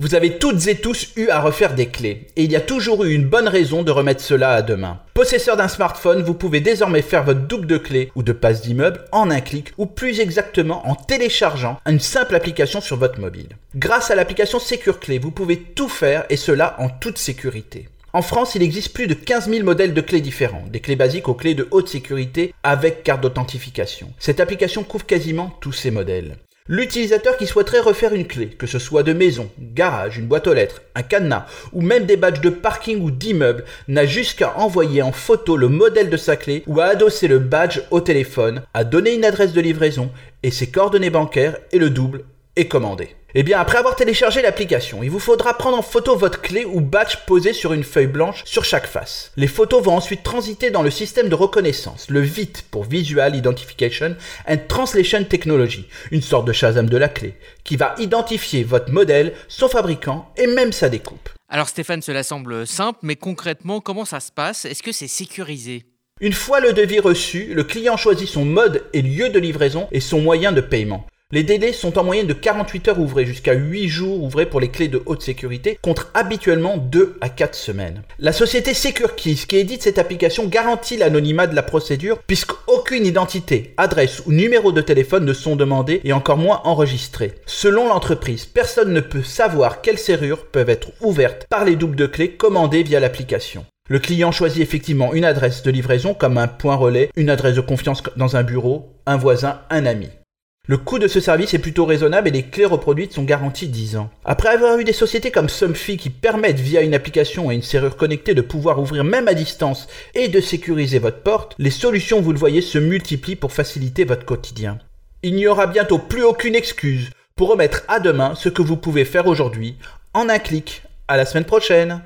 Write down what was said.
Vous avez toutes et tous eu à refaire des clés, et il y a toujours eu une bonne raison de remettre cela à demain. Possesseur d'un smartphone, vous pouvez désormais faire votre double de clés ou de passe d'immeuble en un clic, ou plus exactement en téléchargeant une simple application sur votre mobile. Grâce à l'application Secure Clé, vous pouvez tout faire et cela en toute sécurité. En France, il existe plus de 15 000 modèles de clés différents, des clés basiques aux clés de haute sécurité avec carte d'authentification. Cette application couvre quasiment tous ces modèles. L'utilisateur qui souhaiterait refaire une clé, que ce soit de maison, garage, une boîte aux lettres, un cadenas ou même des badges de parking ou d'immeuble, n'a juste qu'à envoyer en photo le modèle de sa clé ou à adosser le badge au téléphone, à donner une adresse de livraison et ses coordonnées bancaires et le double est commandé. Eh bien, après avoir téléchargé l'application, il vous faudra prendre en photo votre clé ou badge posé sur une feuille blanche sur chaque face. Les photos vont ensuite transiter dans le système de reconnaissance, le VIT pour Visual Identification and Translation Technology, une sorte de Shazam de la clé, qui va identifier votre modèle, son fabricant et même sa découpe. Alors Stéphane, cela semble simple, mais concrètement, comment ça se passe? Est-ce que c'est sécurisé? Une fois le devis reçu, le client choisit son mode et lieu de livraison et son moyen de paiement. Les délais sont en moyenne de 48 heures ouvrées jusqu'à 8 jours ouvrés pour les clés de haute sécurité, contre habituellement 2 à 4 semaines. La société SecureKeys qui édite cette application garantit l'anonymat de la procédure puisqu'aucune identité, adresse ou numéro de téléphone ne sont demandés et encore moins enregistrés. Selon l'entreprise, personne ne peut savoir quelles serrures peuvent être ouvertes par les doubles de clés commandées via l'application. Le client choisit effectivement une adresse de livraison comme un point relais, une adresse de confiance dans un bureau, un voisin, un ami. Le coût de ce service est plutôt raisonnable et les clés reproduites sont garanties 10 ans. Après avoir eu des sociétés comme Somfy qui permettent via une application et une serrure connectée de pouvoir ouvrir même à distance et de sécuriser votre porte, les solutions, vous le voyez, se multiplient pour faciliter votre quotidien. Il n'y aura bientôt plus aucune excuse pour remettre à demain ce que vous pouvez faire aujourd'hui en un clic. À la semaine prochaine!